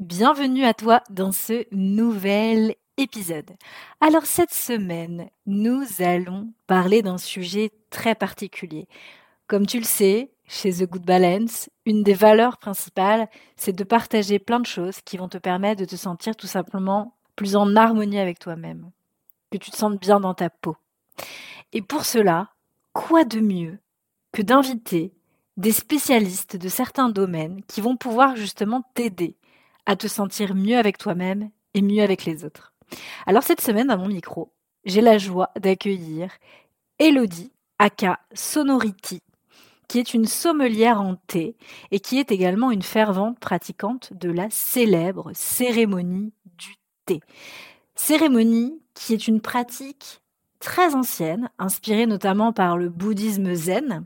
Bienvenue à toi dans ce nouvel épisode. Alors cette semaine, nous allons parler d'un sujet très particulier. Comme tu le sais, chez The Good Balance, une des valeurs principales, c'est de partager plein de choses qui vont te permettre de te sentir tout simplement plus en harmonie avec toi-même, que tu te sentes bien dans ta peau. Et pour cela, quoi de mieux que d'inviter des spécialistes de certains domaines qui vont pouvoir justement t'aider à te sentir mieux avec toi-même et mieux avec les autres. Alors cette semaine, à mon micro, j'ai la joie d'accueillir Elodie, aka Sonority, qui est une sommelière en thé et qui est également une fervente pratiquante de la célèbre cérémonie du thé. Cérémonie qui est une pratique très ancienne, inspirée notamment par le bouddhisme zen.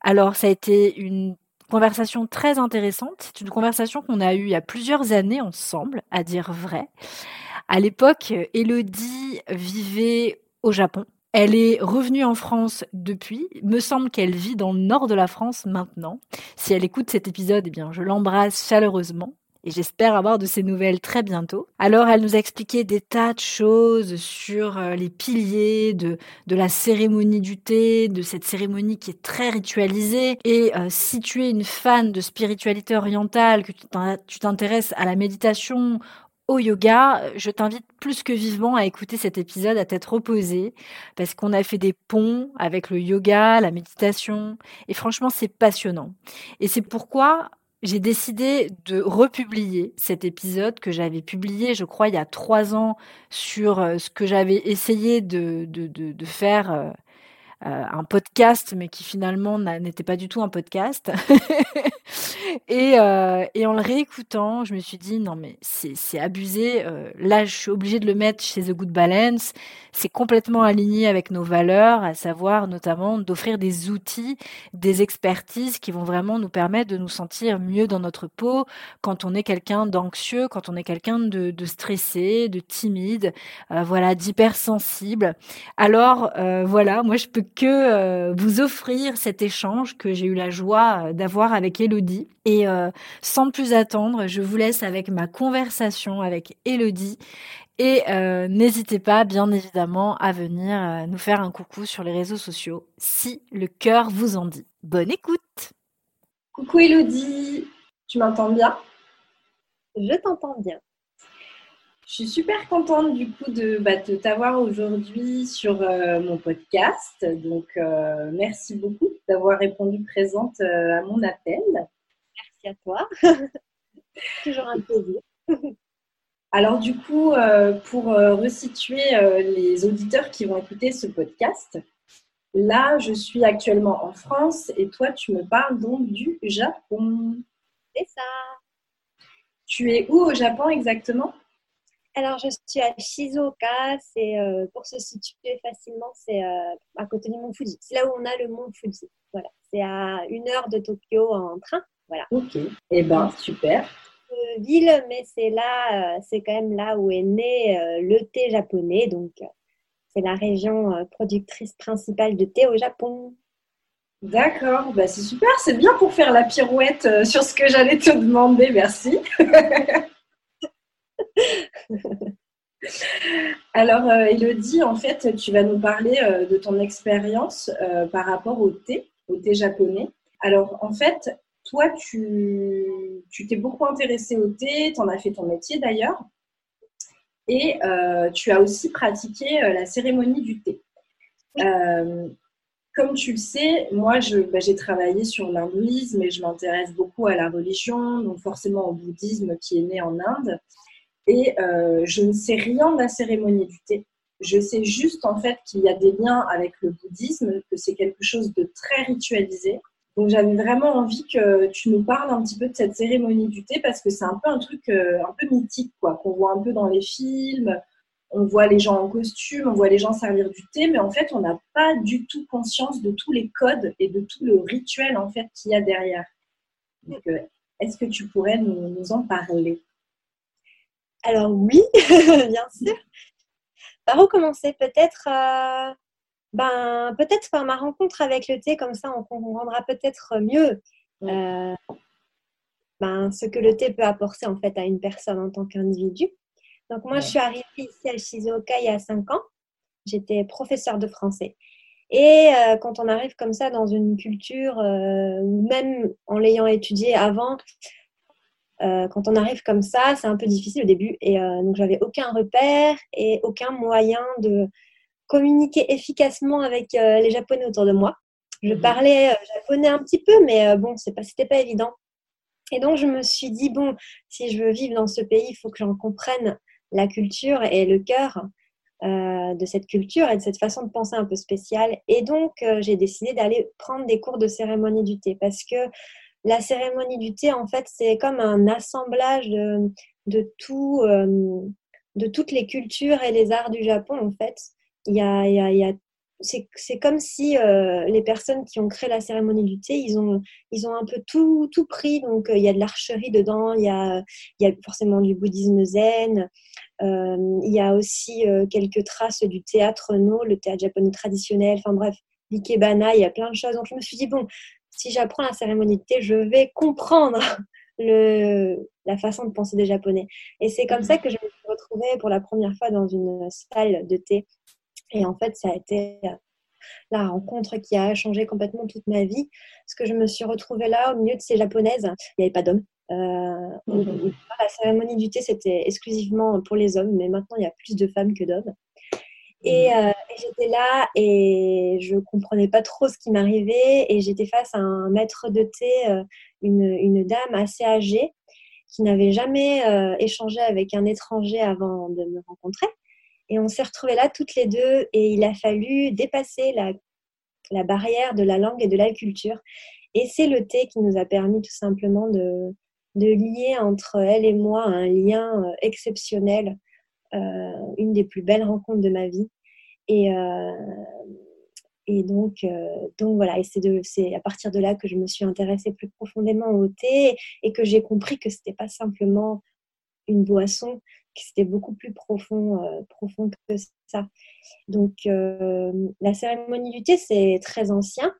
Alors ça a été une conversation très intéressante. C'est une conversation qu'on a eue il y a plusieurs années ensemble, à dire vrai. À l'époque, Elodie vivait au Japon. Elle est revenue en France depuis. Me semble qu'elle vit dans le nord de la France maintenant. Si elle écoute cet épisode, eh bien, je l'embrasse chaleureusement et j'espère avoir de ces nouvelles très bientôt. Alors elle nous a expliqué des tas de choses sur euh, les piliers de, de la cérémonie du thé, de cette cérémonie qui est très ritualisée. Et euh, si tu es une fan de spiritualité orientale, que tu t'intéresses à la méditation, au yoga, je t'invite plus que vivement à écouter cet épisode à tête reposée parce qu'on a fait des ponts avec le yoga, la méditation et franchement c'est passionnant. Et c'est pourquoi j'ai décidé de republier cet épisode que j'avais publié, je crois, il y a trois ans sur euh, ce que j'avais essayé de, de, faire euh, un podcast, mais qui finalement n'était pas du tout un podcast. et, euh, et, en le réécoutant, je me suis dit, non mais c'est abusé, euh, là je suis obligée de le mettre chez The Good Balance, c'est complètement aligné avec nos valeurs, à savoir notamment d'offrir des outils, des expertises qui vont vraiment nous permettre de nous sentir mieux dans notre peau quand on est quelqu'un d'anxieux, quand on est quelqu'un de, de, stressé, de timide, euh, voilà, d'hypersensible. Alors voilà, moi je peux que euh, vous offrir cet échange que j'ai eu la joie euh, d'avoir avec Elodie. Et euh, sans plus attendre, je vous laisse avec ma conversation avec Elodie. Et n'hésitez pas, bien évidemment, à venir nous faire un coucou sur les réseaux sociaux si le cœur vous en dit. Bonne écoute Coucou Elodie, tu m'entends bien? Je t'entends bien. Je suis super contente du coup de, bah, t'avoir aujourd'hui sur euh, mon podcast. Donc, euh, merci beaucoup d'avoir répondu présente euh, à mon appel. Merci à toi. Toujours un plaisir. Alors du coup, pour resituer les auditeurs qui vont écouter ce podcast, là, je suis actuellement en France et toi, tu me parles donc du Japon. C'est ça. Tu es où au Japon exactement? Alors, je suis à Shizuoka. C'est euh, pour se situer facilement, c'est euh, à côté du mont Fuji. C'est là où on a le mont Fuji. Voilà, c'est à une heure de Tokyo en train. Voilà. Ok. Eh ben, super. Euh, ville, mais c'est là, c'est quand même là où est né le thé japonais. Donc, c'est la région productrice principale de thé au Japon. D'accord, bah, c'est super, c'est bien pour faire la pirouette sur ce que j'allais te demander, merci. Alors, euh, Elodie, en fait, tu vas nous parler euh, de ton expérience euh, par rapport au thé, au thé japonais. Alors, en fait, toi, tu t'es beaucoup intéressée au thé, tu en as fait ton métier d'ailleurs, et tu as aussi pratiqué la cérémonie du thé. comme tu le sais, moi, bah, j'ai travaillé sur l'hindouisme et je m'intéresse beaucoup à la religion, donc forcément au bouddhisme qui est né en Inde. Et euh, je ne sais rien de la cérémonie du thé. Je sais juste en fait qu'il y a des liens avec le bouddhisme, que c'est quelque chose de très ritualisé. Donc j'avais vraiment envie que tu nous parles un petit peu de cette cérémonie du thé parce que c'est un peu un truc un peu mythique, quoi, qu'on voit un peu dans les films. On voit les gens en costume, on voit les gens servir du thé, mais en fait, on n'a pas du tout conscience de tous les codes et de tout le rituel en fait qu'il y a derrière. Donc, est-ce que tu pourrais nous, en parler? Alors oui, bien sûr. Par où commencer? Peut-être euh, ben, peut-être par ma rencontre avec le thé, comme ça on comprendra peut-être mieux euh, ben, ce que le thé peut apporter en fait à une personne en tant qu'individu. Donc moi, je suis arrivée ici à Shizuoka il y a 5 ans. J'étais professeure de français. Et euh, quand on arrive comme ça dans une culture, euh, même en l'ayant étudié avant, euh, quand on arrive comme ça, c'est un peu difficile au début. Et donc, j'avais aucun repère et aucun moyen de communiquer efficacement avec les Japonais autour de moi. Je mhm. parlais japonais un petit peu, mais bon, c'est pas, c'était pas évident. Et donc, je me suis dit, bon, si je veux vivre dans ce pays, il faut que j'en comprenne la culture et le cœur. Euh, de cette culture et de cette façon de penser un peu spéciale. Et donc, euh, j'ai décidé d'aller prendre des cours de cérémonie du thé parce que la cérémonie du thé, en fait, c'est comme un assemblage de, tout, euh, de toutes les cultures et les arts du Japon, en fait. Il y a, il y a, c'est comme si les personnes qui ont créé la cérémonie du thé, ils ont, ils ont un peu tout, tout pris. Donc, il y a de l'archerie dedans, il y a, y a forcément du bouddhisme zen, euh, il y a aussi euh, quelques traces du théâtre no, le théâtre japonais traditionnel, enfin bref, l'ikebana, il y a plein de choses. Donc je me suis dit, bon, si j'apprends la cérémonie de thé, je vais comprendre le, la façon de penser des Japonais. Et c'est comme ça que je me suis retrouvée pour la première fois dans une salle de thé. Et en fait, ça a été la rencontre qui a changé complètement toute ma vie. Parce que je me suis retrouvée là, au milieu de ces japonaises. Il n'y avait pas d'hommes. Euh, mhm. La cérémonie du thé, c'était exclusivement pour les hommes, mais maintenant, il y a plus de femmes que d'hommes. Et, mhm. euh, j'étais là et je comprenais pas trop ce qui m'arrivait. Et j'étais face à un maître de thé, euh, une, une, dame assez âgée qui n'avait jamais échangé avec un étranger avant de me rencontrer. Et on s'est retrouvés là toutes les deux et il a fallu dépasser la, la barrière de la langue et de la culture. Et c'est le thé qui nous a permis tout simplement de, de lier entre elle et moi un lien euh, exceptionnel, euh, une des plus belles rencontres de ma vie. Et, euh, et donc, donc voilà, et c'est à partir de là que je me suis intéressée plus profondément au thé et que j'ai compris que c'était pas simplement une boisson, que c'était beaucoup plus profond, profond que ça. Donc, la cérémonie du thé, c'est très ancien.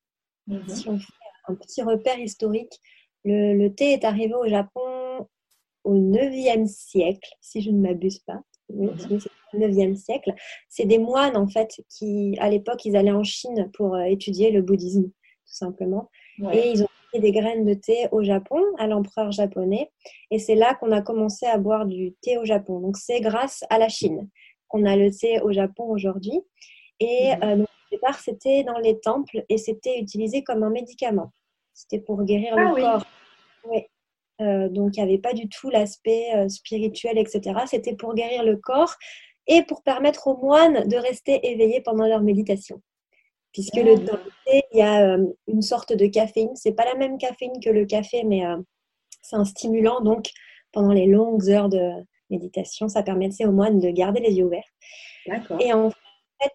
Mm-hmm. Si on fait un petit repère historique, le, thé est arrivé au Japon au 9e siècle, si je ne m'abuse pas. Oui, mhm. c'est le 9e siècle. C'est des moines, en fait, qui, à l'époque, ils allaient en Chine pour euh, étudier le bouddhisme, tout simplement. Et ils ont mis des graines de thé au Japon, à l'empereur japonais. Et c'est là qu'on a commencé à boire du thé au Japon. Donc, c'est grâce à la Chine qu'on a le thé au Japon aujourd'hui. Et mhm. euh, au départ, c'était dans les temples et c'était utilisé comme un médicament. C'était pour guérir le ah corps. Oui. Euh, donc, il n'y avait pas du tout l'aspect euh, spirituel, etc. C'était pour guérir le corps et pour permettre aux moines de rester éveillés pendant leur méditation. Puisque le, ah. thé, il y a euh, une sorte de caféine. C'est pas la même caféine que le café, mais c'est un stimulant. Donc, pendant les longues heures de méditation, ça permettait aux moines de garder les yeux ouverts. Et en fait,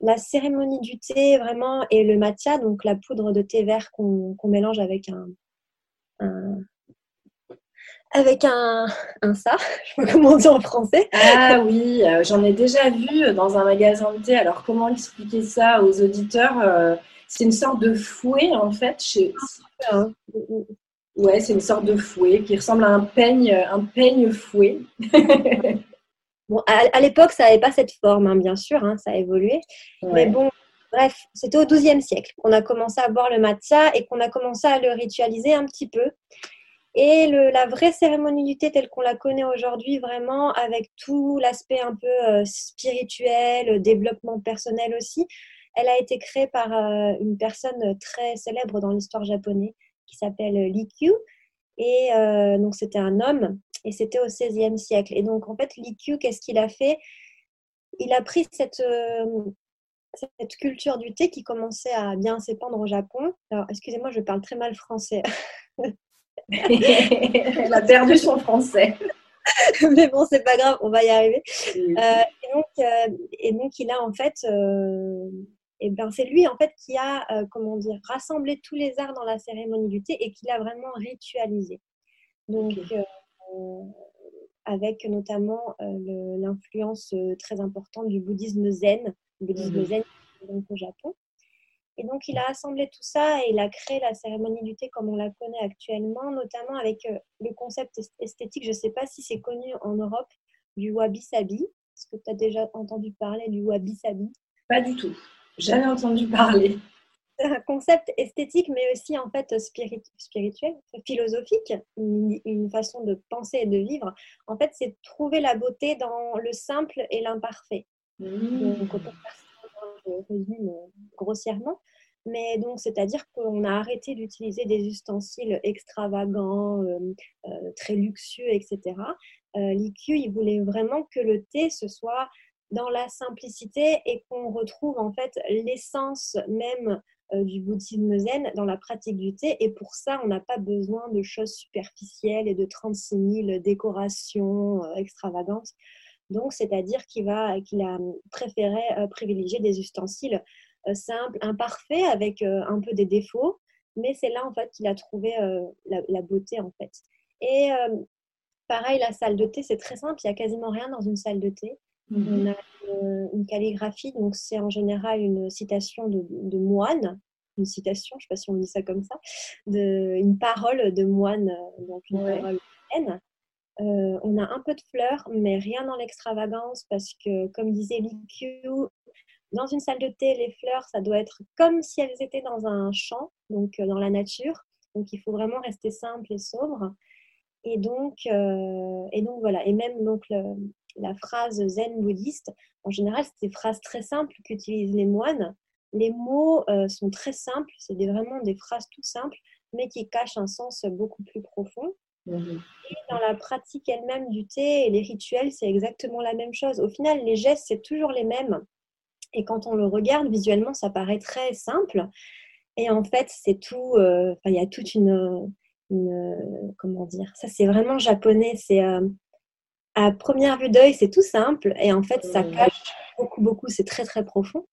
la cérémonie du thé, vraiment, et le matcha, donc la poudre de thé vert qu'on mélange avec un, avec un, un ça, je sais pas comment dire en français. Ah oui, euh, j'en ai déjà vu dans un magasin de thé. Alors comment expliquer ça aux auditeurs euh, C'est une sorte de fouet en fait. Chez... Ah, ouais, c'est une sorte de fouet qui ressemble à un peigne, un peigne fouet. bon, à, l'époque, ça n'avait pas cette forme, hein, bien sûr, hein, ça a évolué. Mais bon, bref, c'était au XIIe siècle qu'on a commencé à boire le matcha et qu'on a commencé à le ritualiser un petit peu. Et la vraie cérémonie du thé telle qu'on la connaît aujourd'hui, vraiment avec tout l'aspect un peu euh, spirituel, développement personnel aussi, elle a été créée par euh, une personne très célèbre dans l'histoire japonaise qui s'appelle Likyu. Et euh, donc c'était un homme et c'était au XVIe siècle. Et donc en fait, Likyu, qu'est-ce qu'il a fait? Il a pris cette, cette culture du thé qui commençait à bien s'épandre au Japon. Alors, excusez-moi, je parle très mal français. Elle a perdu son français. Mais bon, c'est pas grave, on va y arriver. Euh, et, donc, euh, et, donc, il a en fait, euh, et ben, c'est lui en fait qui a, comment dire, rassemblé tous les arts dans la cérémonie du thé et qui l'a vraiment ritualisé. Donc, avec notamment l'influence très importante du bouddhisme zen, le bouddhisme mhm. zen donc au Japon. Et donc, il a assemblé tout ça et il a créé la cérémonie du thé comme on la connaît actuellement, notamment avec euh, le concept esthétique. Je ne sais pas si c'est connu en Europe du wabi-sabi. Est-ce que tu as déjà entendu parler du wabi-sabi? Pas du tout. Jamais entendu parler. C'est un concept esthétique, mais aussi en fait spirituel, philosophique, une, façon de penser et de vivre. En fait, c'est trouver la beauté dans le simple et l'imparfait. Mmh. Donc, je résume grossièrement. Mais donc, c'est-à-dire qu'on a arrêté d'utiliser des ustensiles extravagants, euh, euh, très luxueux, etc. Euh, L'IQ, il voulait vraiment que le thé, ce soit dans la simplicité et qu'on retrouve en fait l'essence même du bouddhisme zen dans la pratique du thé. Et pour ça, on n'a pas besoin de choses superficielles et de 36 000 décorations extravagantes. Donc, c'est-à-dire qu'il va, qu'il a préféré privilégier des ustensiles euh, simple, imparfait, avec euh, un peu des défauts. Mais c'est là, en fait, qu'il a trouvé euh, la, beauté, en fait. Et pareil, la salle de thé, c'est très simple. Il n'y a quasiment rien dans une salle de thé. Mhm. On a une, calligraphie, donc c'est en général une citation de, moine, une citation, je ne sais pas si on dit ça comme ça, de, une parole de moine, donc une parole on a un peu de fleurs, mais rien dans l'extravagance parce que, comme disait Liu dans une salle de thé, les fleurs, ça doit être comme si elles étaient dans un champ, donc euh, dans la nature. Donc il faut vraiment rester simple et sobre. Et donc, euh, et donc voilà. Et même donc la phrase zen bouddhiste, en général, c'est des phrases très simples qu'utilisent les moines. Les mots euh, sont très simples, c'est vraiment des phrases tout simples, mais qui cachent un sens beaucoup plus profond. Et dans la pratique elle-même du thé et les rituels, c'est exactement la même chose. Au final, les gestes, c'est toujours les mêmes. Et quand on le regarde visuellement, ça paraît très simple. Et en fait, c'est tout. Euh, il y a toute une, comment dire Ça, c'est vraiment japonais. C'est euh, à première vue d'œil, c'est tout simple. Et en fait, ça cache beaucoup, beaucoup. C'est très, très profond.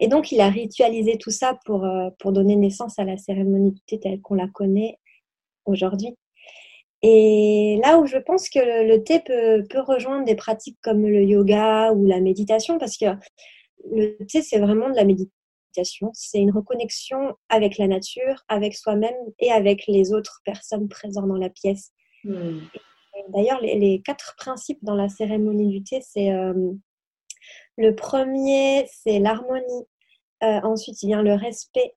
Et donc, il a ritualisé tout ça pour, euh, pour donner naissance à la cérémonie du thé telle qu'on la connaît aujourd'hui. Et là où je pense que le, thé peut, peut, rejoindre des pratiques comme le yoga ou la méditation, parce que le thé, c'est vraiment de la méditation. C'est une reconnexion avec la nature, avec soi-même et avec les autres personnes présentes dans la pièce. Hmm. D'ailleurs, les, quatre principes dans la cérémonie du thé, c'est euh, le premier, c'est l'harmonie. Euh, ensuite, il vient le respect,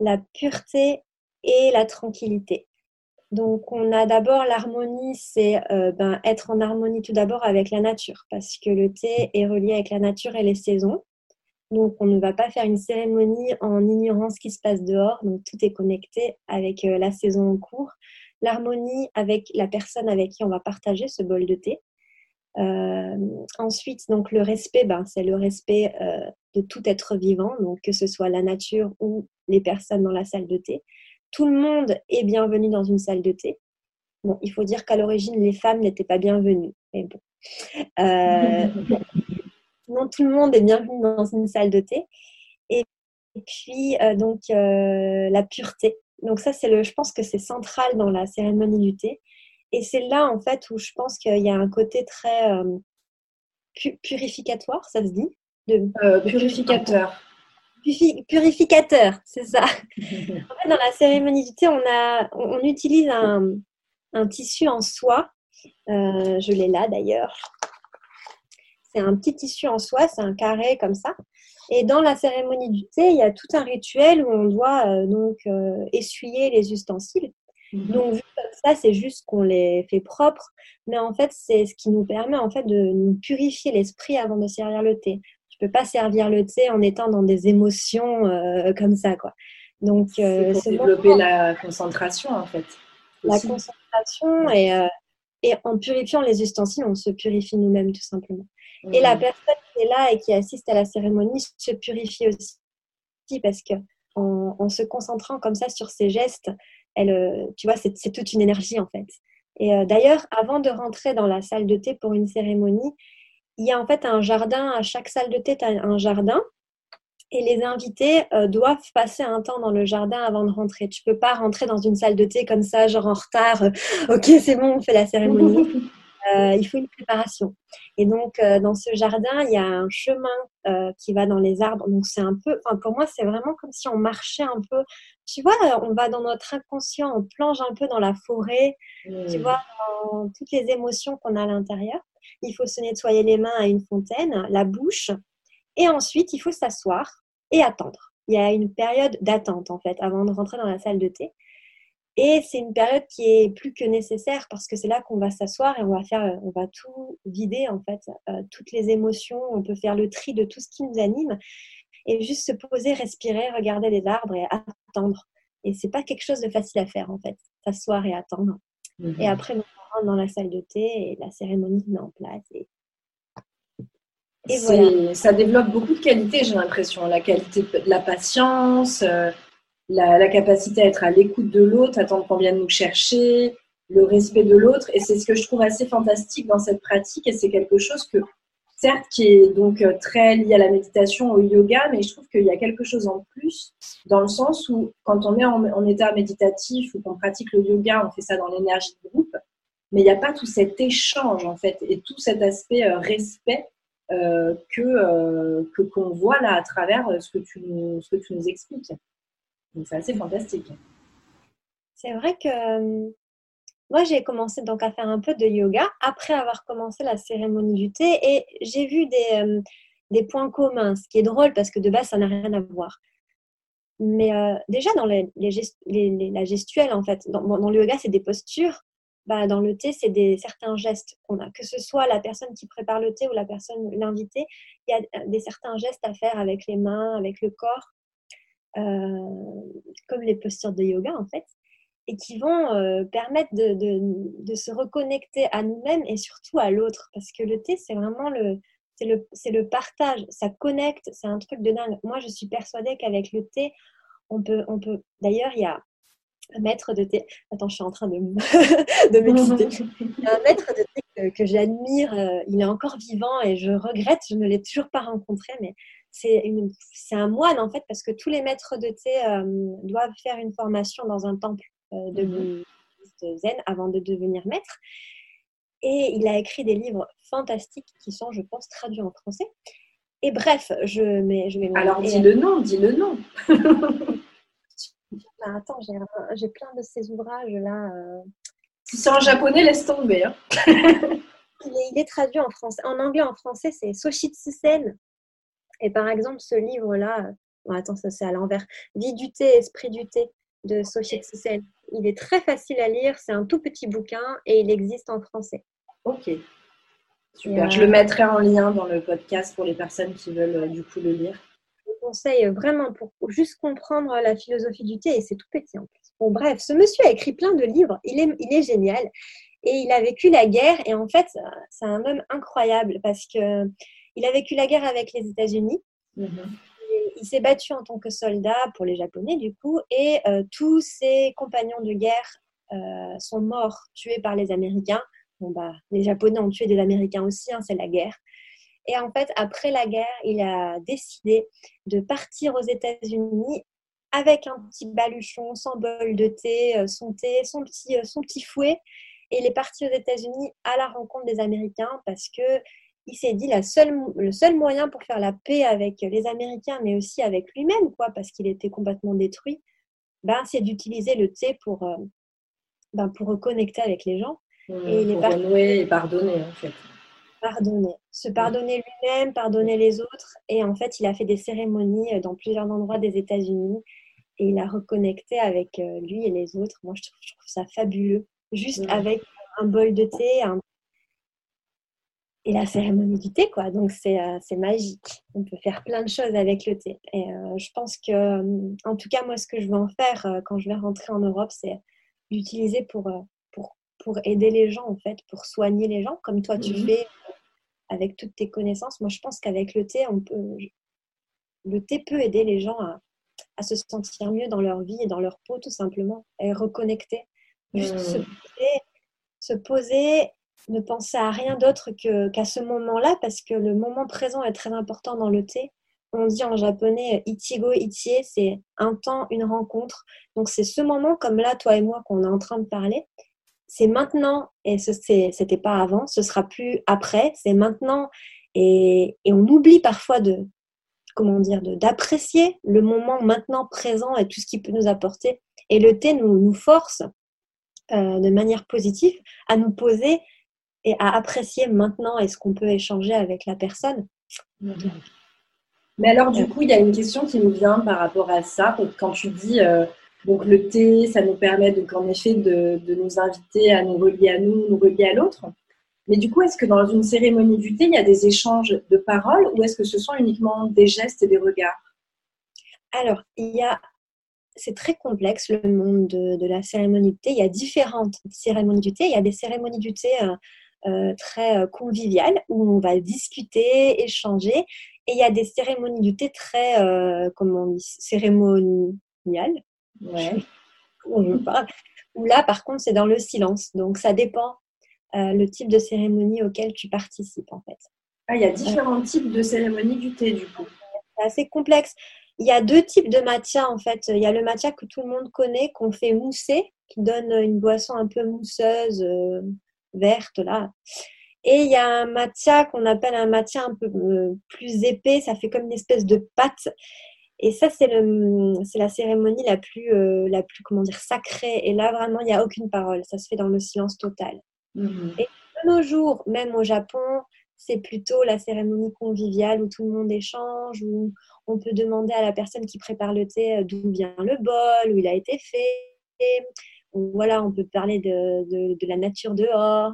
la pureté et la tranquillité. Donc, on a d'abord l'harmonie, c'est euh, ben, être en harmonie tout d'abord avec la nature, parce que le thé est relié avec la nature et les saisons. Donc, on ne va pas faire une cérémonie en ignorant ce qui se passe dehors. Donc, tout est connecté avec euh, la saison en cours, l'harmonie avec la personne avec qui on va partager ce bol de thé. Euh, ensuite, donc le respect, ben, c'est le respect de tout être vivant, donc que ce soit la nature ou les personnes dans la salle de thé. Tout le monde est bienvenu dans une salle de thé. Bon, il faut dire qu'à l'origine, les femmes n'étaient pas bienvenues. Mais bon. non, tout le monde est bienvenu dans une salle de thé. Et, puis, euh, donc, euh, la pureté. Donc, ça, c'est le, je pense que c'est central dans la cérémonie du thé. Et c'est là, en fait, où je pense qu'il y a un côté très euh, purificatoire, ça se dit? Purificateur. Purificateur, c'est ça. en fait, dans la cérémonie du thé, on, a, on utilise un, un tissu en soie. je l'ai là d'ailleurs c'est un petit tissu en soie, c'est un carré comme ça. Et dans la cérémonie du thé, il y a tout un rituel où on doit euh, donc euh, essuyer les ustensiles. Mhm. Donc vu comme ça, c'est juste qu'on les fait propres, mais en fait, c'est ce qui nous permet en fait de nous purifier l'esprit avant de servir le thé. Tu peux pas servir le thé en étant dans des émotions euh, comme ça, quoi. Donc, c'est pour développer la concentration en fait. La concentration et et en purifiant les ustensiles, on se purifie nous-mêmes tout simplement. Et la personne qui est là et qui assiste à la cérémonie se purifie aussi parce que en, se concentrant comme ça sur ses gestes, elle, euh, tu vois, c'est toute une énergie en fait. Et euh, d'ailleurs, avant de rentrer dans la salle de thé pour une cérémonie, il y a en fait un jardin, à chaque salle de thé, tu as un jardin. Et les invités euh, doivent passer un temps dans le jardin avant de rentrer. Tu peux pas rentrer dans une salle de thé comme ça, genre en retard. ok, c'est bon, on fait la cérémonie. Euh, il faut une préparation. Et donc, euh, dans ce jardin, il y a un chemin euh, qui va dans les arbres. Donc, c'est un peu, pour moi, c'est vraiment comme si on marchait un peu. Tu vois, on va dans notre inconscient, on plonge un peu dans la forêt, tu vois, dans toutes les émotions qu'on a à l'intérieur. Il faut se nettoyer les mains à une fontaine, la bouche, et ensuite, il faut s'asseoir et attendre. Il y a une période d'attente, en fait, avant de rentrer dans la salle de thé. Et c'est une période qui est plus que nécessaire parce que c'est là qu'on va s'asseoir et on va faire, on va tout vider en fait, euh, toutes les émotions. On peut faire le tri de tout ce qui nous anime et juste se poser, respirer, regarder les arbres et attendre. Et c'est pas quelque chose de facile à faire en fait, s'asseoir et attendre. Mhm. Et après, on rentre dans la salle de thé et la cérémonie se met en place. Et, voilà. Ça développe beaucoup de qualités, j'ai l'impression. La qualité de la patience. Euh, la, capacité à être à l'écoute de l'autre, attendre qu'on vienne nous chercher, le respect de l'autre. Et c'est ce que je trouve assez fantastique dans cette pratique. Et c'est quelque chose que, certes, qui est donc euh, très lié à la méditation, au yoga, mais je trouve qu'il y a quelque chose en plus dans le sens où quand on est en, état méditatif ou qu'on pratique le yoga, on fait ça dans l'énergie de groupe. Mais il n'y a pas tout cet échange, en fait, et tout cet aspect euh, respect euh, que qu'on voit là à travers ce que tu, ce que tu nous expliques c'est assez fantastique. C'est vrai que euh, moi, j'ai commencé donc à faire un peu de yoga après avoir commencé la cérémonie du thé et j'ai vu des, euh, des, points communs, ce qui est drôle parce que de base, ça n'a rien à voir. Mais euh, déjà, dans les, la gestuelle, en fait, dans, le yoga, c'est des postures. Bah, dans le thé, c'est des certains gestes qu'on a. Que ce soit la personne qui prépare le thé ou la personne, l'invité, il y a des certains gestes à faire avec les mains, avec le corps, euh, comme les postures de yoga en fait, et qui vont euh, permettre de, se reconnecter à nous-mêmes et surtout à l'autre. Parce que le thé, c'est vraiment le, c'est le, c'est le partage, ça connecte, c'est un truc de dingue. Moi, je suis persuadée qu'avec le thé, on peut, on peut. D'ailleurs, il y a un maître de thé. Attends, je suis en train de, de m'exciter. Il y a un maître de thé que, j'admire. Euh, il est encore vivant et je regrette, je ne l'ai toujours pas rencontré, mais c'est un moine en fait, parce que tous les maîtres de thé euh, doivent faire une formation dans un temple euh, de mhm. zen avant de devenir maître. Et il a écrit des livres fantastiques qui sont, je pense, traduits en français. Et bref, je mets. Je Alors dis le nom, dis le nom. attends, j'ai plein de ces ouvrages là. Euh. Si c'est en japonais, laisse tomber. Hein. il, est, traduit en français. En anglais, en français, c'est Soshitsu Sen et par exemple, ce livre-là, attends, ça c'est à l'envers, Vie du thé, esprit du thé de Sophie Tsusen. Il est très facile à lire, c'est un tout petit bouquin et il existe en français. Ok. Super. Je le mettrai en lien dans le podcast pour les personnes qui veulent euh, du coup le lire. Je vous conseille vraiment pour juste comprendre la philosophie du thé et c'est tout petit en plus. Bon, bref, ce monsieur a écrit plein de livres. Il est, il est génial. Et il a vécu la guerre. Et en fait, c'est un homme incroyable parce que il a vécu la guerre avec les États-Unis. Mhm. Il s'est battu en tant que soldat pour les Japonais, du coup, et euh, tous ses compagnons de guerre euh, sont morts, tués par les Américains. Bah, les Japonais ont tué des Américains aussi, hein, c'est la guerre. Et en fait, après la guerre, il a décidé de partir aux États-Unis avec un petit baluchon, son bol de thé, euh, son thé, son petit, son petit fouet. Et il est parti aux États-Unis à la rencontre des Américains parce que il s'est dit la seule, le seul moyen pour faire la paix avec les Américains, mais aussi avec lui-même, quoi, parce qu'il était complètement détruit, ben, c'est d'utiliser le thé pour, euh, ben, pour reconnecter avec les gens. Mmh, et pardonner, en fait. Pardonner. Se pardonner lui-même, pardonner les autres. Et en fait, il a fait des cérémonies euh, dans plusieurs endroits des États-Unis et il a reconnecté avec euh, lui et les autres. Moi, je trouve, je trouve ça fabuleux. Juste mmh. avec un bol de thé, un et la cérémonie du thé, quoi. Donc, euh, c'est magique. On peut faire plein de choses avec le thé. Et euh, je pense que, euh, en tout cas, moi, ce que je vais en faire quand je vais rentrer en Europe, c'est l'utiliser pour, pour, pour aider les gens, en fait, pour soigner les gens, comme toi, tu mhm. fais avec toutes tes connaissances. Moi, je pense qu'avec le thé, on peut, le thé peut aider les gens à, se sentir mieux dans leur vie et dans leur peau, tout simplement, et reconnecter. Juste se, poser, se poser, ne penser à rien d'autre qu'à ce moment-là, parce que le moment présent est très important dans le thé. On dit en japonais ichigo ichie, c'est un temps, une rencontre. Donc c'est ce moment comme là, toi et moi, qu'on est en train de parler. C'est maintenant et ce c'était pas avant, ce sera plus après, c'est maintenant. Et, et, on oublie parfois de, comment dire, d'apprécier le moment maintenant présent et tout ce qu'il peut nous apporter. Et le thé nous, nous force euh, de manière positive à nous poser et à apprécier maintenant est-ce qu'on peut échanger avec la personne. Mais alors du coup, il y a une question qui me vient par rapport à ça. quand tu dis euh, donc le thé, ça nous permet donc en effet de, de, nous inviter à nous relier à nous, nous relier à l'autre. Mais du coup, est-ce que dans une cérémonie du thé, il y a des échanges de paroles ou est-ce que ce sont uniquement des gestes et des regards? Alors, il y a c'est très complexe le monde de, la cérémonie du thé. Il y a différentes cérémonies du thé. Il y a des cérémonies du thé euh, euh, très euh, conviviales où on va discuter, échanger. Et il y a des cérémonies du thé très, comment on dit, cérémoniales. Ouais. où là, par contre, c'est dans le silence. Donc, ça dépend euh, le type de cérémonie auquel tu participes en fait. Ah, il y a différents types de cérémonies du thé du coup. C'est assez complexe. Il y a deux types de matcha en fait. Il y a le matcha que tout le monde connaît, qu'on fait mousser, qui donne une boisson un peu mousseuse, euh, verte là. Et il y a un matcha qu'on appelle un matcha un peu euh, plus épais, ça fait comme une espèce de pâte. Et ça, c'est la cérémonie la plus, la plus, comment dire, sacrée. Et là, vraiment, il n'y a aucune parole. Ça se fait dans le silence total. Mhm. Et de nos jours, même au Japon, c'est plutôt la cérémonie conviviale où tout le monde échange, où on peut demander à la personne qui prépare le thé euh, d'où vient le bol, où il a été fait. Voilà, on peut parler de, de, la nature dehors.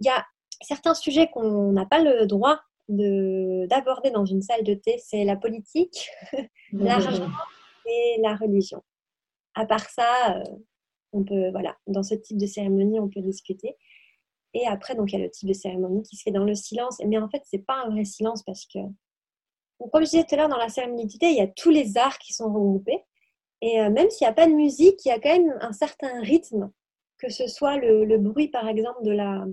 Il y a certains sujets qu'on n'a pas le droit d'aborder dans une salle de thé, c'est la politique, l'argent et la religion. À part ça, euh, on peut, voilà, dans ce type de cérémonie, on peut discuter. Et après, donc, il y a le type de cérémonie qui se fait dans le silence. Mais en fait, c'est pas un vrai silence parce que, comme je disais tout à l'heure, dans la cérémonie du thé, il y a tous les arts qui sont regroupés. Et euh, même s'il n'y a pas de musique, il y a quand même un certain rythme, que ce soit le, bruit, par exemple, de la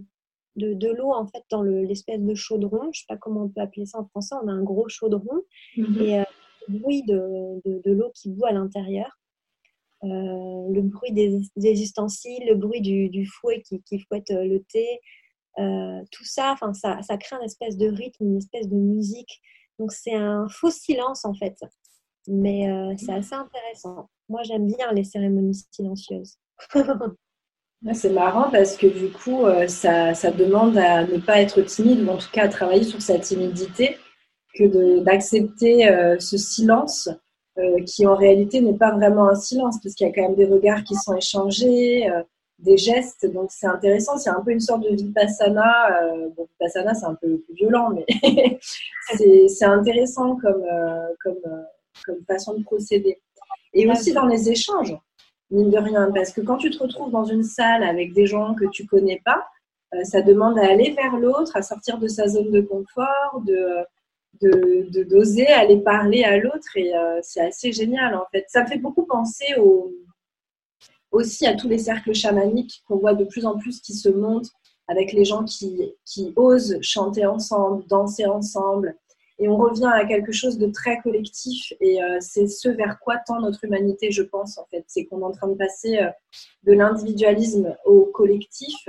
de, de l'eau en fait dans l'espèce de chaudron. Je ne sais pas comment on peut appeler ça en français. On a un gros chaudron mm-hmm. et euh, le bruit de, de, de l'eau qui bout à l'intérieur. Euh, le bruit des, ustensiles, le bruit du, fouet qui, fouette le thé, euh, tout ça, ça, ça crée une espèce de rythme, une espèce de musique. Donc c'est un faux silence en fait, mais c'est assez intéressant. Moi j'aime bien les cérémonies silencieuses. c'est marrant parce que du coup, ça, ça, demande à ne pas être timide ou en tout cas à travailler sur sa timidité que d'accepter ce silence euh, qui en réalité n'est pas vraiment un silence, parce qu'il y a quand même des regards qui sont échangés, euh, des gestes, donc c'est intéressant. C'est un peu une sorte de vipassana. Euh, bon, vipassana, c'est un peu plus violent, mais c'est intéressant comme, comme, comme façon de procéder. Et aussi dans les échanges, mine de rien, parce que quand tu te retrouves dans une salle avec des gens que tu connais pas, ça demande à aller vers l'autre, à sortir de sa zone de confort, de de d'oser aller parler à l'autre et euh, c'est assez génial en fait. Ça me fait beaucoup penser au, aussi à tous les cercles chamaniques qu'on voit de plus en plus qui se montent avec les gens qui, qui osent chanter ensemble, danser ensemble. Et on revient à quelque chose de très collectif et euh, c'est ce vers quoi tend notre humanité, je pense en fait. C'est qu'on est en train de passer euh, de l'individualisme au collectif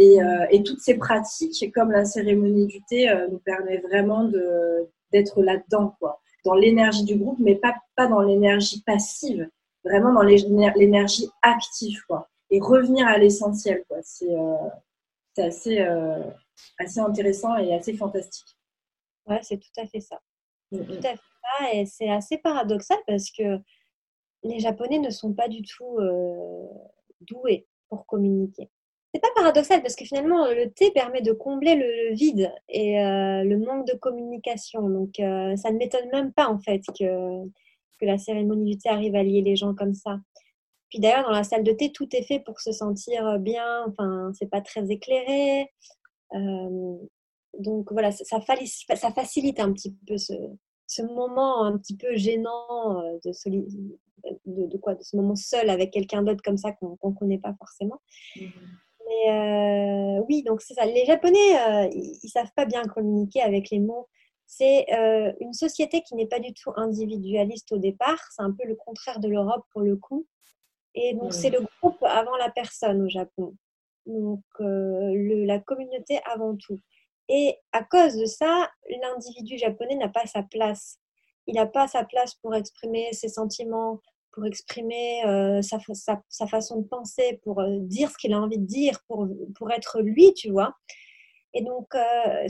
euh, et, toutes ces pratiques, comme la cérémonie du thé, nous permet vraiment d'être là-dedans, quoi, dans l'énergie du groupe, mais pas, dans l'énergie passive, vraiment dans l'énergie active, quoi, et revenir à l'essentiel. C'est assez intéressant et assez fantastique. Ouais, c'est tout à fait ça. Mm, mm. tout à fait ça, et c'est assez paradoxal parce que les Japonais ne sont pas du tout doués pour communiquer c'est pas paradoxal parce que finalement le thé permet de combler le, vide et euh, le manque de communication. Donc euh, ça ne m'étonne même pas en fait que, que la cérémonie du thé arrive à lier les gens comme ça. Puis d'ailleurs dans la salle de thé tout est fait pour se sentir bien. Enfin c'est pas très éclairé. Euh, donc voilà, ça, ça, facilite un petit peu ce, ce, moment un petit peu gênant de, de, de, quoi, de ce moment seul avec quelqu'un d'autre comme ça qu'on ne connaît pas forcément. Mmh. Mais euh, oui, donc c'est ça. Les Japonais, euh, ils, ne savent pas bien communiquer avec les mots. C'est euh, une société qui n'est pas du tout individualiste au départ. C'est un peu le contraire de l'Europe pour le coup. Et donc c'est le groupe avant la personne au Japon. Donc le, la communauté avant tout. Et à cause de ça, l'individu japonais n'a pas sa place. Il n'a pas sa place pour exprimer ses sentiments, pour exprimer euh, sa, sa, façon de penser, pour euh, dire ce qu'il a envie de dire, pour, pour être lui, tu vois. Et donc, euh,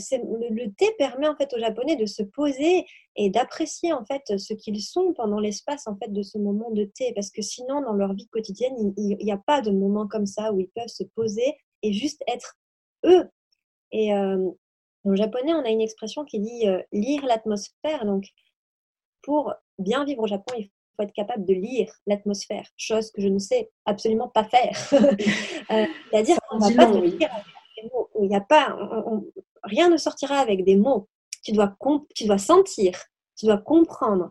le, thé permet en fait aux Japonais de se poser et d'apprécier en fait ce qu'ils sont pendant l'espace en fait de ce moment de thé, parce que sinon dans leur vie quotidienne, il n'y a pas de moment comme ça où ils peuvent se poser et juste être eux. Et en japonais, on a une expression qui dit lire l'atmosphère. Donc, pour bien vivre au Japon, il faut être capable de lire l'atmosphère, chose que je ne sais absolument pas faire. Euh, c'est-à-dire qu'on va pas lire avec des mots. Il n'y a pas, rien ne sortira avec des mots. Tu dois, tu dois sentir, tu dois comprendre.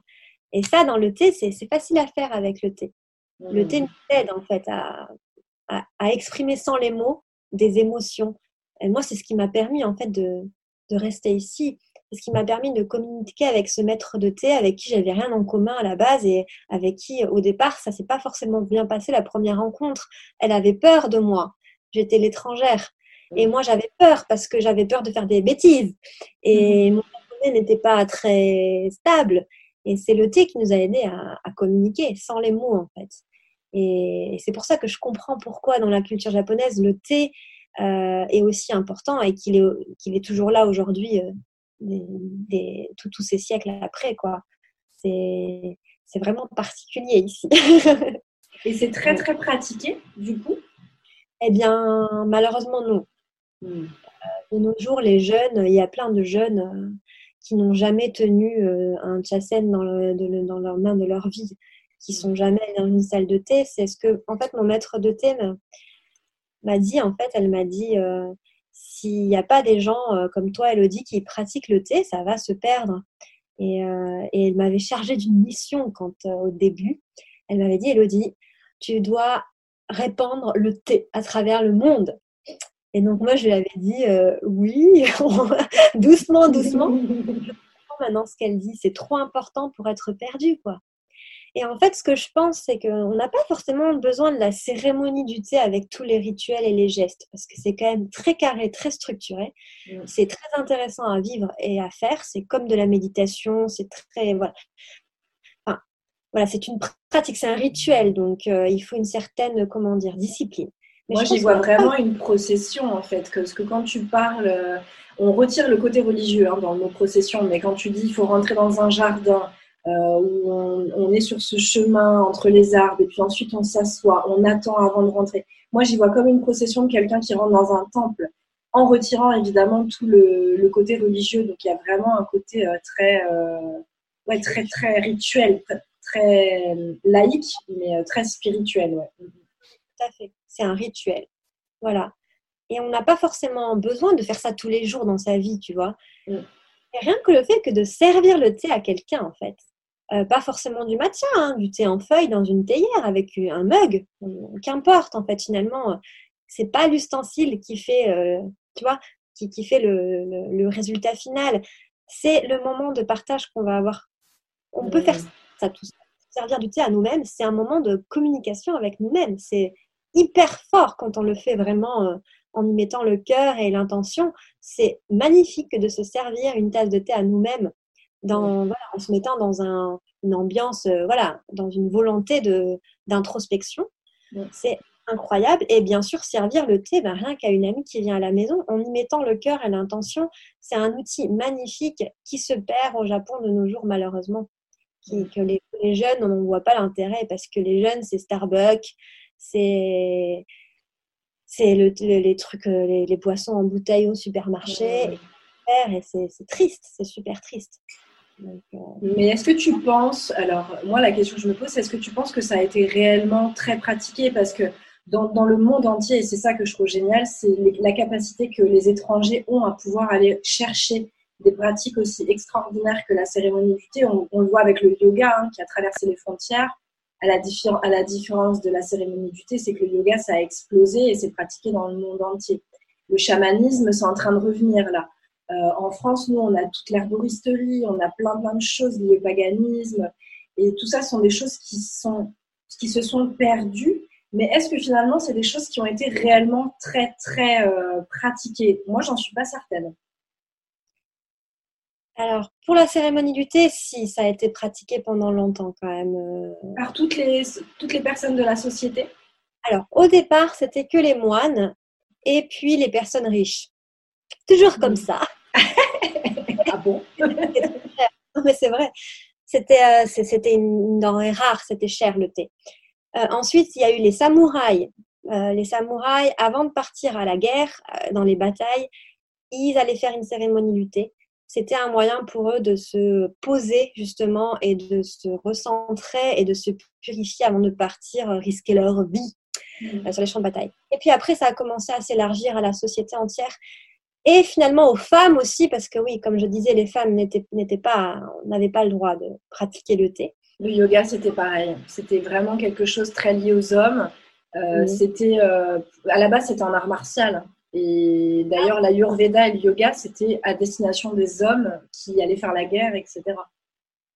Et ça, dans le thé, c'est facile à faire avec le thé. Le thé mmh. nous aide en fait à, à, exprimer sans les mots des émotions. Et moi, c'est ce qui m'a permis en fait de, de rester ici ce qui m'a permis de communiquer avec ce maître de thé avec qui j'avais rien en commun à la base et avec qui au départ ça s'est pas forcément bien passé la première rencontre. Elle avait peur de moi. J'étais l'étrangère et moi j'avais peur parce que j'avais peur de faire des bêtises et mhm. mon japonais n'était pas très stable et c'est le thé qui nous a aidé à, communiquer sans les mots en fait. Et c'est pour ça que je comprends pourquoi dans la culture japonaise le thé est aussi important et qu'il est, qu'il est toujours là aujourd'hui euh, des, tous ces siècles après, quoi. C'est, c'est vraiment particulier ici. Et c'est très, très pratiqué, du coup? Eh bien, malheureusement, non. Hmm. Euh, de nos jours, les jeunes, il y a plein de jeunes euh, qui n'ont jamais tenu euh, un chasen dans, dans leurs mains de leur vie, qui sont jamais dans une salle de thé. C'est ce que, en fait, mon maître de thé m'a dit. En fait, elle m'a dit s'il n'y a pas des gens euh, comme toi, Elodie, qui pratiquent le thé, ça va se perdre. Et, euh, elle m'avait chargée d'une mission quand euh, au début, elle m'avait dit, Elodie, tu dois répandre le thé à travers le monde. Et donc moi, je lui avais dit, oui, doucement, doucement. Maintenant ce qu'elle dit, c'est trop important pour être perdu, quoi. Et en fait, ce que je pense, c'est qu'on n'a pas forcément besoin de la cérémonie du thé avec tous les rituels et les gestes, parce que c'est quand même très carré, très structuré. Mm. C'est très intéressant à vivre et à faire. C'est comme de la méditation. C'est très voilà. Enfin, voilà, c'est une pratique, c'est un rituel, donc euh, il faut une certaine, comment dire, discipline. Moi, j'y vois vraiment une procession en fait, parce que quand tu parles, euh, on retire le côté religieux hein, dans nos processions, mais quand tu dis il faut rentrer dans un jardin, euh, où on, est sur ce chemin entre les arbres et puis ensuite on s'assoit, on attend avant de rentrer. Moi, j'y vois comme une procession de quelqu'un qui rentre dans un temple, en retirant évidemment tout le, côté religieux. Donc il y a vraiment un côté euh, très, euh, ouais, très, très rituel, très, laïque, mais très spirituel. Ouais. Tout à fait, c'est un rituel. Voilà. Et on n'a pas forcément besoin de faire ça tous les jours dans sa vie, tu vois. Mm. rien que le fait que de servir le thé à quelqu'un, en fait, euh, pas forcément du matcha, hein, du thé en feuille dans une théière avec un mug, qu'importe en fait finalement, c'est pas l'ustensile qui fait, euh, tu vois, qui, qui fait le, le, résultat final, c'est le moment de partage qu'on va avoir. On peut faire ça tout Servir du thé à nous-mêmes, c'est un moment de communication avec nous-mêmes. C'est hyper fort quand on le fait vraiment euh, en y mettant le cœur et l'intention. C'est magnifique de se servir une tasse de thé à nous-mêmes dans, en se mettant dans un, une ambiance, euh, voilà, dans une volonté d'introspection. C'est incroyable. Et bien sûr, servir le thé, ben, rien qu'à une amie qui vient à la maison, en y mettant le cœur et l'intention, c'est un outil magnifique qui se perd au Japon de nos jours, malheureusement. Qui, que les, jeunes, on ne voit pas l'intérêt parce que les jeunes, c'est Starbucks, c'est c'est le, les trucs, euh, les, les, boissons en bouteille au supermarché. Et c'est triste, c'est super triste. Mais est-ce que tu penses, alors moi la question que je me pose, est-ce que tu penses que ça a été réellement très pratiqué? Parce que dans, dans le monde entier, et c'est ça que je trouve génial, c'est la capacité que les étrangers ont à pouvoir aller chercher des pratiques aussi extraordinaires que la cérémonie du thé. On, le voit avec le yoga hein, qui a traversé les frontières. À la, à la différence de la cérémonie du thé, c'est que le yoga, ça a explosé et c'est pratiqué dans le monde entier. Le chamanisme, c'est en train de revenir là. Euh, en France, nous, on a toute l'herboristerie, on a plein plein de choses liées au paganisme. Et tout ça sont des choses qui, sont, qui se sont perdues. Mais est-ce que finalement, c'est des choses qui ont été réellement très, très euh, pratiquées? Moi, j'en suis pas certaine. Alors, pour la cérémonie du thé, si, ça a été pratiqué pendant longtemps quand même. Euh. Par toutes les, toutes les personnes de la société? Alors, au départ, c'était que les moines et puis les personnes riches. Toujours comme hmm. ça. ah bon? Non, mais c'est vrai. C'était, euh, c'était une denrée rare, c'était cher le thé. Euh, ensuite, il y a eu les samouraïs. les samouraïs, avant de partir à la guerre, dans les batailles, ils allaient faire une cérémonie du thé c'était un moyen pour eux de se poser justement et de se recentrer et de se purifier avant de partir euh, risquer leur vie mmh. euh, sur les champs de bataille. Et puis après, ça a commencé à s'élargir à la société entière et finalement aux femmes aussi, parce que oui, comme je disais, les femmes n'étaient pas, n'avaient pas le droit de pratiquer le thé. Le yoga, c'était pareil. C'était vraiment quelque chose très lié aux hommes. Euh, c'était, à la base, c'était un art martial. Et d'ailleurs, la l'Ayurveda et le yoga, c'était à destination des hommes qui allaient faire la guerre, etc.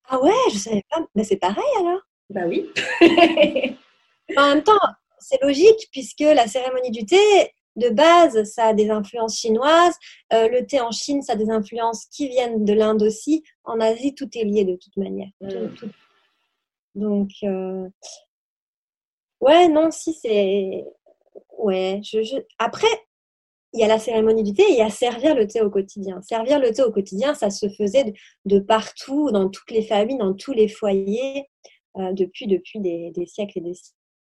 Ah ouais, je savais pas. Mais c'est pareil alors? Bah oui. en même temps, c'est logique puisque la cérémonie du thé, de base, ça a des influences chinoises. Euh, le thé en Chine, ça a des influences qui viennent de l'Inde aussi. En Asie, tout est lié de toute manière. Mm. Donc, euh, ouais, non, si c'est. Ouais, je... après, il y a la cérémonie du thé et il y a servir le thé au quotidien. Servir le thé au quotidien, ça se faisait de, partout, dans toutes les familles, dans tous les foyers, euh, depuis, depuis des, siècles et des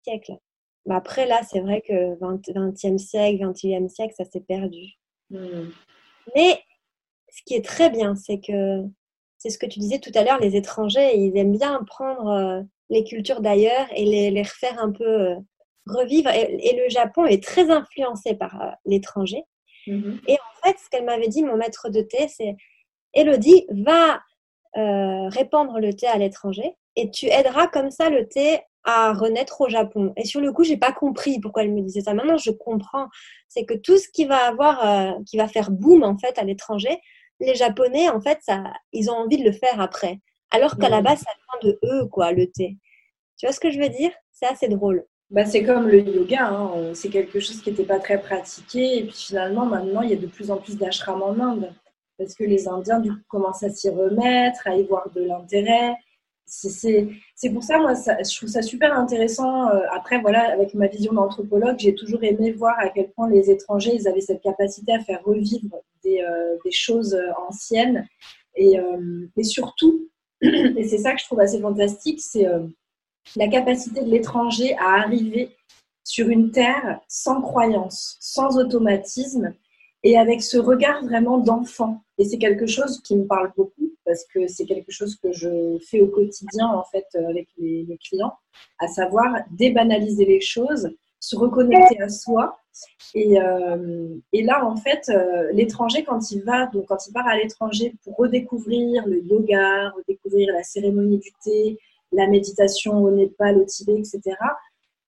siècles. Mais après, là, c'est vrai que 20, e siècle, 21e siècle, ça s'est perdu. Hmm. Mais ce qui est très bien, c'est que c'est ce que tu disais tout à l'heure, les étrangers, ils aiment bien prendre euh, les cultures d'ailleurs et les, les, refaire un peu euh, revivre. Et, le Japon est très influencé par euh, l'étranger. Mhm. Et en fait, ce qu'elle m'avait dit, mon maître de thé, c'est Elodie, va répandre le thé à l'étranger et tu aideras comme ça le thé à renaître au Japon. Et sur le coup, j'ai pas compris pourquoi elle me disait ça. Maintenant, je comprends. C'est que tout ce qui va avoir, euh, qui va faire boom en fait à l'étranger, les Japonais, en fait, ça, ils ont envie de le faire après. Alors qu'à la base, ça vient de eux, quoi, le thé. Tu vois ce que je veux dire? C'est assez drôle. Bah, c'est comme le yoga, hein. c'est quelque chose qui n'était pas très pratiqué. Et puis finalement, maintenant, il y a de plus en plus d'ashrams en Inde. Parce que les Indiens, du coup, commencent à s'y remettre, à y voir de l'intérêt. C'est pour ça, moi, je trouve ça super intéressant. Euh, après, voilà, avec ma vision d'anthropologue, j'ai toujours aimé voir à quel point les étrangers, ils avaient cette capacité à faire revivre des, euh, choses euh, anciennes. Et surtout, et c'est ça que je trouve assez fantastique, c'est la capacité de l'étranger à arriver sur une terre sans croyance, sans automatisme et avec ce regard vraiment d'enfant. Et c'est quelque chose qui me parle beaucoup parce que c'est quelque chose que je fais au quotidien en fait avec les, clients, à savoir débanaliser les choses, se reconnecter à soi. Et, euh, là, en fait, euh, l'étranger, quand il va, donc quand il part à l'étranger pour redécouvrir le yoga, redécouvrir la cérémonie du thé, la méditation au Népal, au Tibet, etc.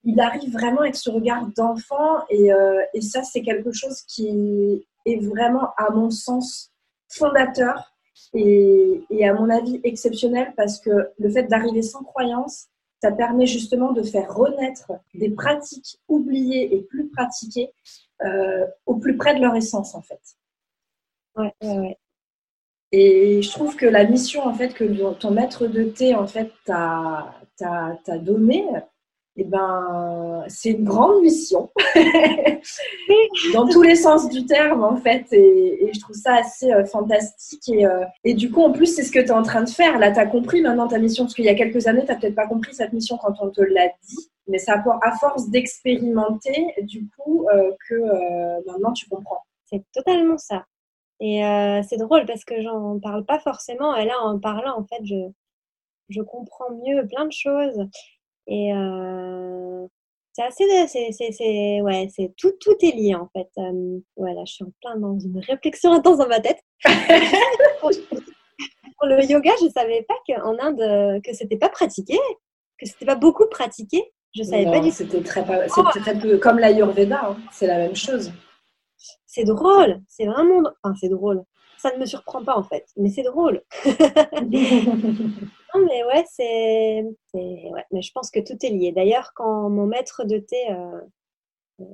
Il arrive vraiment avec ce regard d'enfant euh, et, ça, c'est quelque chose qui est vraiment, à mon sens, fondateur et, à mon avis exceptionnel parce que le fait d'arriver sans croyance, ça permet justement de faire renaître des pratiques oubliées et plus pratiquées euh, au plus près de leur essence en fait. Ouais, ouais, ouais. Et je trouve que la mission en fait que ton maître de thé en fait t'a donnée, eh ben, c'est une grande mission, dans tous les sens du terme en fait, et, je trouve ça assez euh, fantastique. Et, euh, et, du coup, en plus, c'est ce que tu es en train de faire. Là, tu as compris maintenant ta mission, parce qu'il y a quelques années, tu n'as peut-être pas compris cette mission quand on te l'a dit, mais c'est à force d'expérimenter, du coup, euh, que maintenant tu comprends. C'est totalement ça. Et c'est drôle parce que j'en parle pas forcément. Et là, en parlant, en fait, je, je comprends mieux plein de choses. Et, c'est assez, c'est, ouais, c'est tout, tout est lié en fait. Voilà, je suis en plein dans une réflexion intense dans ma tête. pour le yoga, je savais pas qu'en Inde, que c'était pas pratiqué, que c'était pas beaucoup pratiqué. Je savais pas du tout. C'était très, c'était très peu comme l'Ayurveda, hein. c'est la même chose. C'est drôle, c'est vraiment, enfin c'est drôle. Ça ne me surprend pas en fait, mais c'est drôle. non mais ouais, c'est, ouais, mais je pense que tout est lié. D'ailleurs, quand mon maître de thé euh, euh,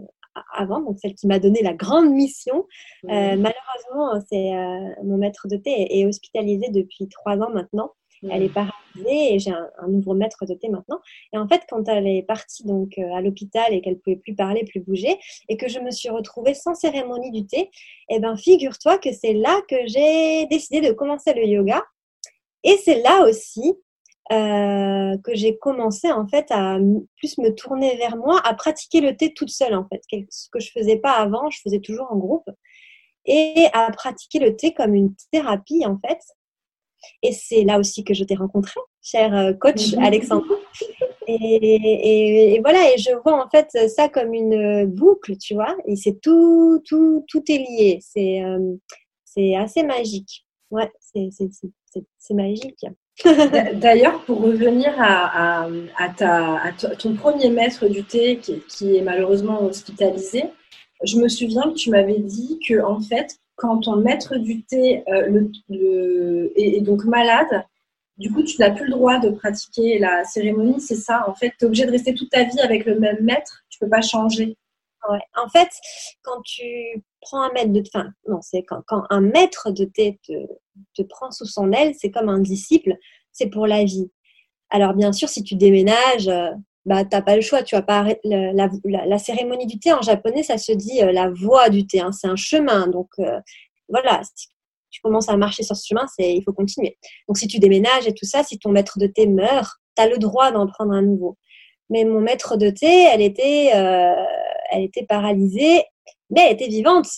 avant, donc celle qui m'a donné la grande mission, euh, malheureusement, c'est mon maître de thé est hospitalisé depuis trois ans maintenant. Elle est paralysée et j'ai un, nouveau maître de thé maintenant. Et en fait, quand elle est partie donc à l'hôpital et qu'elle pouvait plus parler, plus bouger, et que je me suis retrouvée sans cérémonie du thé, eh ben figure-toi que c'est là que j'ai décidé de commencer le yoga. Et c'est là aussi euh, que j'ai commencé en fait à plus me tourner vers moi, à pratiquer le thé toute seule en fait, ce que je faisais pas avant, je faisais toujours en groupe, et à pratiquer le thé comme une thérapie en fait, et c'est là aussi que je t'ai rencontré, cher euh, coach mhm. Alexandre. Et, voilà, et je vois en fait ça comme une boucle, tu vois, et c'est tout, tout, tout est lié. C'est euh, c'est assez magique. Ouais, c'est magique. D'ailleurs, pour revenir à, à, ta, à, ton premier maître du thé qui, qui, est malheureusement hospitalisé, je me souviens que tu m'avais dit que en fait, quand ton maître du thé euh, le, est, donc malade, du coup, tu n'as plus le droit de pratiquer la cérémonie, c'est ça? En fait, tu es obligé de rester toute ta vie avec le même maître, tu ne peux pas changer. Ouais. En fait, quand tu prends un maître de enfin, non, c'est quand, un maître de thé te, prend sous son aile, c'est comme un disciple, c'est pour la vie. Alors, bien sûr, si tu déménages, euh, bah, tu n'as pas le choix. Tu vas pas la, cérémonie du thé en japonais, ça se dit euh, la voie du thé. Hein, c'est un chemin. Donc, euh, voilà, tu commences à marcher sur ce chemin, il faut continuer. Donc, si tu déménages et tout ça, si ton maître de thé meurt, tu as le droit d'en prendre un nouveau. Mais mon maître de thé, elle était, elle était paralysée, mais elle était vivante.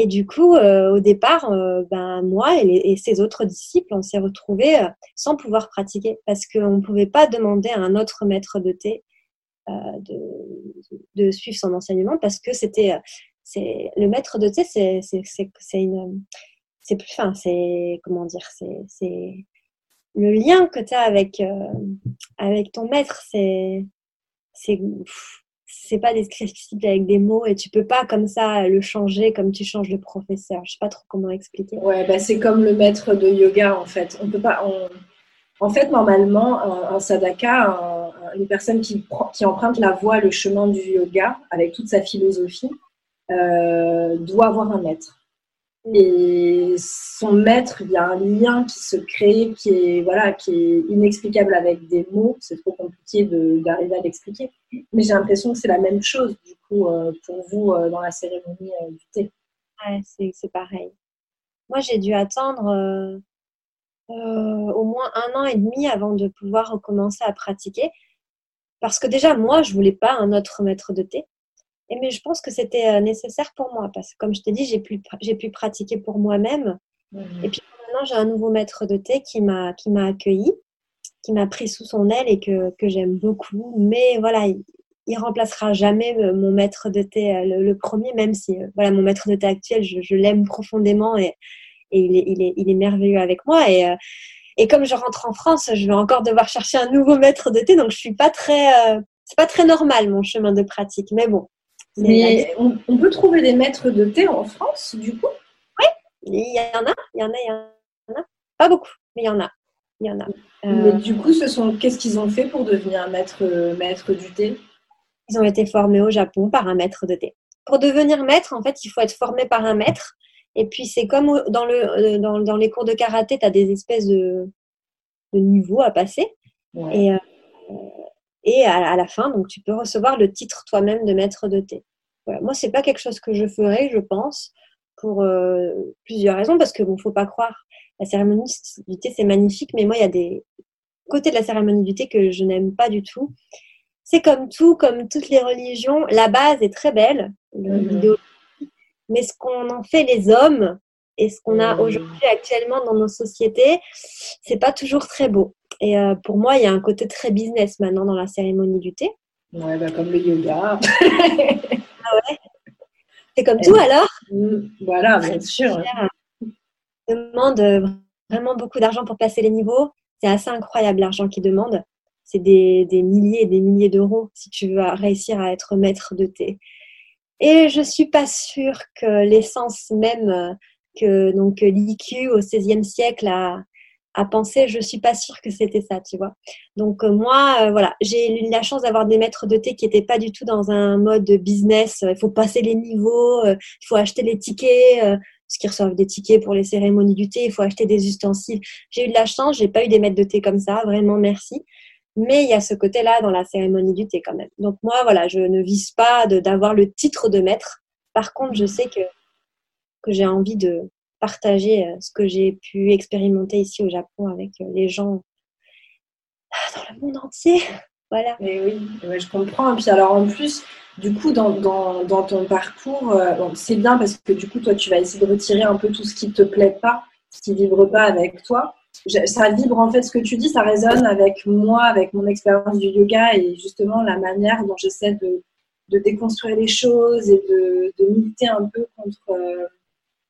Et du coup, euh, au départ, euh, ben, moi et, ses autres disciples, on s'est retrouvés euh, sans pouvoir pratiquer parce qu'on ne pouvait pas demander à un autre maître de thé de, de, suivre son enseignement parce que c'était le maître de thé, c'est c'est une c'est plus fin, c'est comment dire, c'est le lien que tu as avec avec ton maître, c'est c'est c'est pas descriptible avec des mots et tu peux pas comme ça le changer comme tu changes de professeur. Je sais pas trop comment expliquer. Ouais, bah c'est comme le maître de yoga en fait. On peut pas. En fait, normalement, un, sadhaka, une personne qui, qui emprunte la voie, le chemin du yoga avec toute sa philosophie, euh, doit avoir un maître. Et son maître, il y a un lien qui se crée, qui est, voilà, qui est inexplicable avec des mots. C'est trop compliqué d'arriver à l'expliquer. Mais j'ai l'impression que c'est la même chose, du coup, euh, pour vous, euh, dans la cérémonie euh, du thé. Ouais, c'est pareil. Moi, j'ai dû attendre au moins un an et demi avant de pouvoir recommencer à pratiquer. Parce que déjà, moi, je voulais pas un autre maître de thé. Et mais je pense que c'était euh, nécessaire pour moi parce que, comme je t'ai dit, j'ai pu, j'ai pu pratiquer pour moi-même. Mhm. Et puis maintenant, j'ai un nouveau maître de thé qui m'a, qui m'a accueilli, qui m'a pris sous son aile et que, que j'aime beaucoup. Mais voilà, il, il remplacera jamais euh, mon maître de thé, euh, le, premier, même si voilà, mon maître de thé actuel, je, je l'aime profondément et, et il, est, il, est, il est merveilleux avec moi. Et, et comme je rentre en France, je vais encore devoir chercher un nouveau maître de thé, donc je suis pas très, c'est pas très normal mon chemin de pratique. Mais bon, mais on, peut trouver des maîtres de thé en France, du coup? Oui, il y en a, il y en a, il y en a. Pas beaucoup, mais il y en a. Il y en a. Mais du coup, ce sont qu'est-ce qu'ils ont fait pour devenir maître, maître du thé? Ils ont été formés au Japon par un maître de thé. Pour devenir maître, en fait, il faut être formé par un maître. Et puis, c'est comme dans, le, euh, dans, dans, les cours de karaté, tu as des espèces de, de niveaux à passer. Et, euh, et à, la fin, donc, tu peux recevoir le titre toi-même de maître de thé. Voilà. Moi, c'est pas quelque chose que je ferais, je pense, pour euh, plusieurs raisons, parce que bon, faut pas croire, la cérémonie du thé, c'est magnifique, mais moi, il y a des côtés de la cérémonie du thé que je n'aime pas du tout. C'est comme tout, comme toutes les religions, la base est très belle, mm-hmm. mais ce qu'on en fait les hommes et ce qu'on a mm. aujourd'hui actuellement dans nos sociétés, c'est pas toujours très beau. Et euh, pour moi, il y a un côté très business maintenant dans la cérémonie du thé. Ouais, bah, comme le yoga. ah ouais? C'est comme tout alors? Mm, Voilà, bien sûr. demande euh, vraiment beaucoup d'argent pour passer les niveaux. C'est assez incroyable l'argent qu'ils demandent. C'est des, des, milliers et des milliers d'euros si tu veux réussir à être maître de thé. Et je suis pas sûre que l'essence même euh, que donc l'IQ au XVIe siècle a, à penser, je suis pas sûre que c'était ça, tu vois. Donc euh, moi, euh, voilà, j'ai eu la chance d'avoir des maîtres de thé qui n'étaient pas du tout dans un mode business. Il faut passer les niveaux, il faut acheter les tickets, parce qu'ils reçoivent des tickets pour les cérémonies du thé, il faut acheter des ustensiles. J'ai eu de la chance, j'ai pas eu des maîtres de thé comme ça, vraiment merci. Mais il y a ce côté-là dans la cérémonie du thé quand même. Donc moi, voilà, je ne vise pas d'avoir le titre de maître. Par contre, je sais que, que j'ai envie de partager euh, ce que j'ai pu expérimenter ici au Japon avec euh, les gens dans le monde entier. Voilà. Et oui, je comprends. Et puis alors en plus, du coup, dans, dans, dans ton parcours, euh, c'est bien parce que du coup, toi, tu vas essayer de retirer un peu tout ce qui ne te plaît pas, ce qui ne vibre pas avec toi ça vibre en fait ce que tu dis, ça résonne avec moi, avec mon expérience du yoga et justement la manière dont j'essaie de, de, déconstruire les choses et de, de militer un peu contre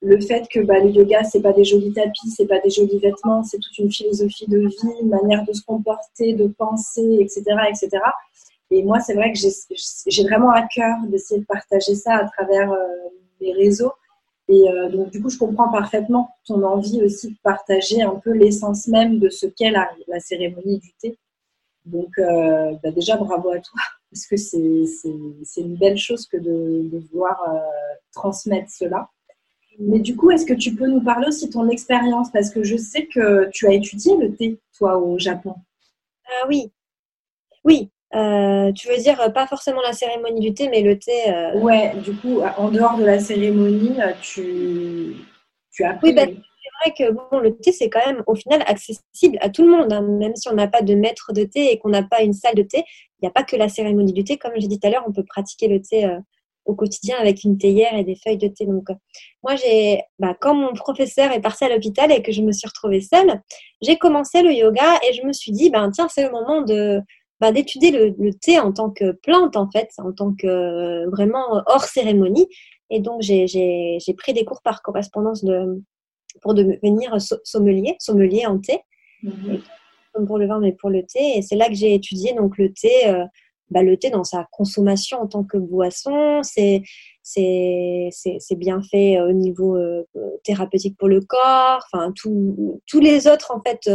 le fait que bah, le yoga c'est pas des jolis tapis, c'est pas des jolis vêtements, c'est toute une philosophie de vie, une manière de se comporter, de penser, etc., etc. Et moi c'est vrai que j'ai vraiment à cœur d'essayer de partager ça à travers euh, mes réseaux et euh, donc, du coup, je comprends parfaitement ton envie aussi de partager un peu l'essence même de ce qu'est la, cérémonie du thé. Donc, euh, bah, déjà, bravo à toi, parce que c'est une belle chose que de, vouloir transmettre cela. Mais du coup, est-ce que tu peux nous parler aussi de ton expérience? Parce que je sais que tu as étudié le thé, toi, au Japon. Ah oui, oui, euh, tu veux dire euh, pas forcément la cérémonie du thé, mais le thé. Euh... Ouais, du coup, en dehors de la cérémonie, euh, tu, tu as Oui, bah, c'est vrai que bon, le thé, c'est quand même au final accessible à tout le monde. Hein. Même si on n'a pas de maître de thé et qu'on n'a pas une salle de thé, il n'y a pas que la cérémonie du thé. Comme j'ai dit tout à l'heure, on peut pratiquer le thé au quotidien avec une théière et des feuilles de thé. Donc, moi, j'ai, bah, quand mon professeur est parti à l'hôpital et que je me suis retrouvée seule, j'ai commencé le yoga et je me suis dit, ben, tiens, c'est le moment de bah, d'étudier le, thé en tant que plante, en fait, en tant que euh, vraiment hors cérémonie. Et donc, j'ai pris des cours par correspondance de, pour devenir sommelier, sommelier en thé, mm-hmm. comme pour le vin, mais pour le thé. Et c'est là que j'ai étudié donc le thé. Euh, bah, le thé dans sa consommation en tant que boisson, c'est c'est bien fait au niveau euh, thérapeutique pour le corps, enfin tous les autres en fait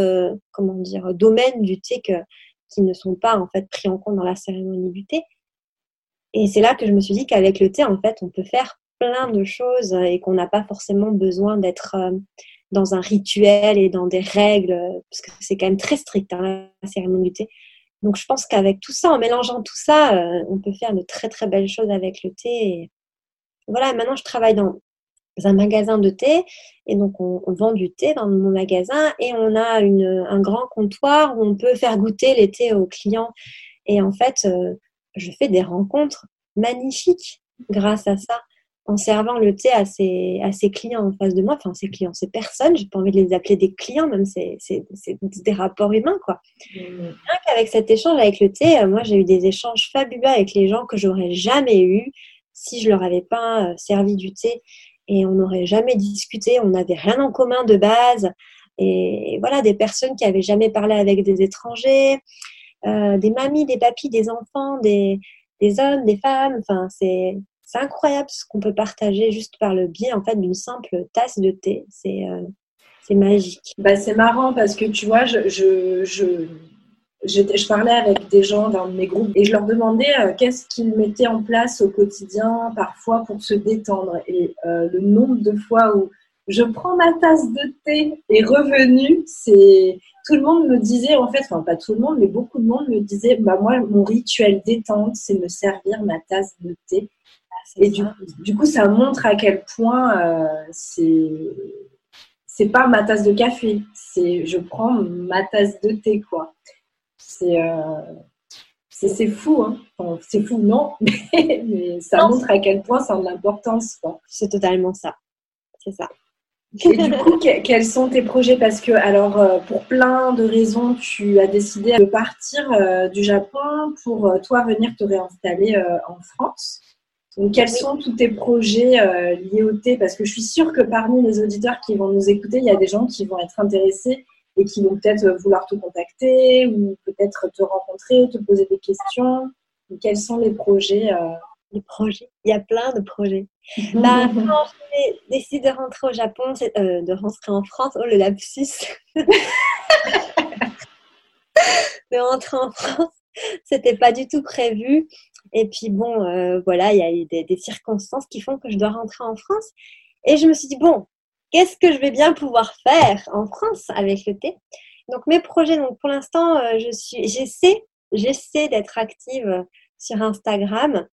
comment dire domaines du thé qui ne sont pas en fait pris en compte dans la cérémonie du thé. Et c'est là que je me suis dit qu'avec le thé, en fait, on peut faire plein de choses et qu'on n'a pas forcément besoin d'être euh, dans un rituel et dans des règles, parce que c'est quand même très strict hein, la cérémonie du thé. Donc je pense qu'avec tout ça, en mélangeant tout ça, euh, on peut faire de très très belles choses avec le thé. Et voilà, maintenant je travaille dans un magasin de thé. Et donc, on, vend du thé dans mon magasin et on a un grand comptoir où on peut faire goûter les thés aux clients. Et en fait, euh, je fais des rencontres magnifiques grâce à ça, en servant le thé à ses, à ses clients en face de moi. Enfin, ces clients, ces personnes, j'ai pas envie de les appeler des clients, même c'est des rapports humains, quoi. Mmh. Rien cet échange avec le thé, euh, moi, j'ai eu des échanges fabuleux avec les gens que j'aurais jamais eu si je leur avais pas euh, servi du thé et on n'aurait jamais discuté, on n'avait rien en commun de base. Et voilà, des personnes qui avaient jamais parlé avec des étrangers, euh, des mamies, des papis, des enfants, des, des hommes, des femmes. Enfin, c'est c'est incroyable ce qu'on peut partager juste par le biais en fait d'une simple tasse de thé. C'est euh, magique. Bah, c'est marrant parce que tu vois, je, je, je je, parlais avec des gens dans mes groupes et je leur demandais euh, qu'est-ce qu'ils mettaient en place au quotidien parfois pour se détendre. Et euh, le nombre de fois où je prends ma tasse de thé et revenu, c'est tout le monde me disait en fait, enfin pas tout le monde, mais beaucoup de monde me disait, bah moi mon rituel détente, c'est me servir ma tasse de thé. Et du, du, coup, ça montre à quel point euh, c'est c'est pas ma tasse de café, c'est je prends ma tasse de thé quoi. Euh, c'est fou, hein. c'est fou, non, mais, ça montre à quel point ça a de l'importance. C'est totalement ça. C'est ça. Et du coup, quels sont tes projets? Parce que, alors, euh, pour plein de raisons, tu as décidé de partir euh, du Japon pour euh, toi venir te réinstaller en France. Donc, quels sont tous tes projets liés au thé? Parce que je suis sûre que parmi les auditeurs qui vont nous écouter, il y a des gens qui vont être intéressés et qui vont peut-être vouloir te contacter ou peut-être te rencontrer, te poser des questions. quels sont les projets Les projets, il y a plein de projets. bah, quand j'ai décidé de rentrer au Japon, euh, de rentrer en France, oh le lapsus. De rentrer en France, c'était pas du tout prévu. Et puis bon, euh, voilà, il y a eu des, circonstances qui font que je dois rentrer en France. Et je me suis dit, bon, qu'est-ce que je vais bien pouvoir faire en France avec le thé? Donc mes projets, donc pour l'instant, euh, j'essaie, d'être active sur Instagram.